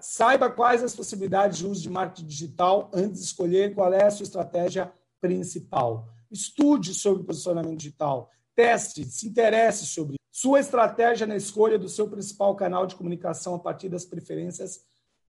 Saiba quais as possibilidades de uso de marketing digital antes de escolher qual é a sua estratégia principal. Estude sobre posicionamento digital, teste, se interesse sobre sua estratégia na escolha do seu principal canal de comunicação a partir das preferências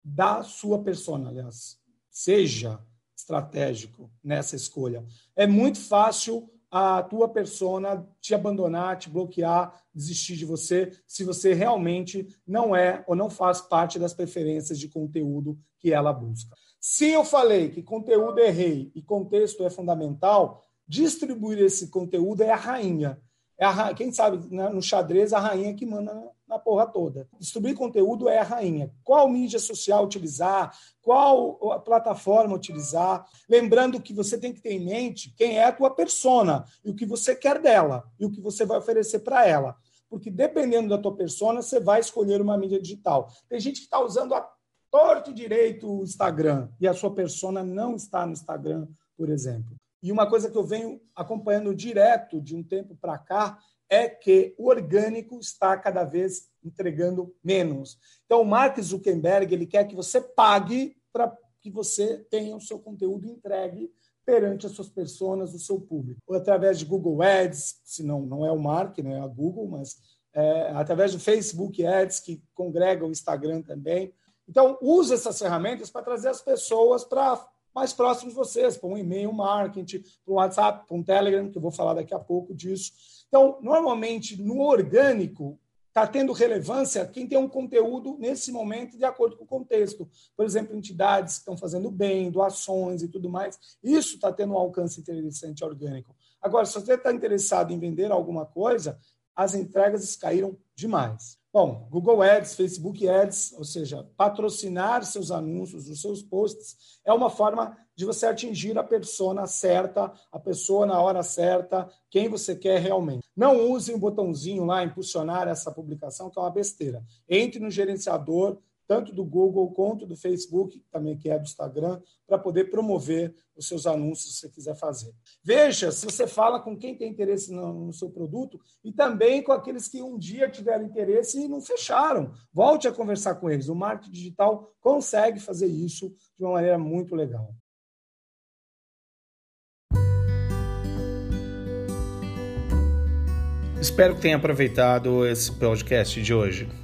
da sua persona, aliás. Seja estratégico nessa escolha. É muito fácil a tua persona te abandonar, te bloquear, desistir de você, se você realmente não é ou não faz parte das preferências de conteúdo que ela busca. Se eu falei que conteúdo é rei e contexto é fundamental, distribuir esse conteúdo é a rainha. É a, quem sabe né, no xadrez a rainha que manda na porra toda. Distribuir conteúdo é a rainha. Qual mídia social utilizar? Qual plataforma utilizar? Lembrando que você tem que ter em mente quem é a tua persona e o que você quer dela e o que você vai oferecer para ela. Porque dependendo da tua persona, você vai escolher uma mídia digital. Tem gente que está usando a torto direito o Instagram e a sua persona não está no Instagram, por exemplo. E uma coisa que eu venho acompanhando direto de um tempo para cá é que o orgânico está cada vez entregando menos. Então, o Mark Zuckerberg ele quer que você pague para que você tenha o seu conteúdo entregue perante as suas pessoas, o seu público. Ou através de Google Ads, se não, não é o Mark, não é a Google, mas é, através do Facebook Ads, que congrega o Instagram também. Então, use essas ferramentas para trazer as pessoas para mais próximos de vocês, para um e-mail marketing, para um WhatsApp, para um Telegram, que eu vou falar daqui a pouco disso. Então, normalmente, no orgânico, está tendo relevância quem tem um conteúdo nesse momento de acordo com o contexto. Por exemplo, entidades que estão fazendo bem, doações e tudo mais. Isso está tendo um alcance interessante orgânico. Agora, se você está interessado em vender alguma coisa, as entregas caíram demais. Bom, Google Ads, Facebook Ads, ou seja, patrocinar seus anúncios, os seus posts, é uma forma de você atingir a persona certa, a pessoa na hora certa, quem você quer realmente. Não use um botãozinho lá, impulsionar essa publicação, que é uma besteira. Entre no gerenciador, tanto do Google quanto do Facebook, também que é do Instagram, para poder promover os seus anúncios se você quiser fazer. Veja se você fala com quem tem interesse no, no, seu produto e também com aqueles que um dia tiveram interesse e não fecharam. Volte a conversar com eles. O marketing digital consegue fazer isso de uma maneira muito legal. Espero que tenha aproveitado esse podcast de hoje.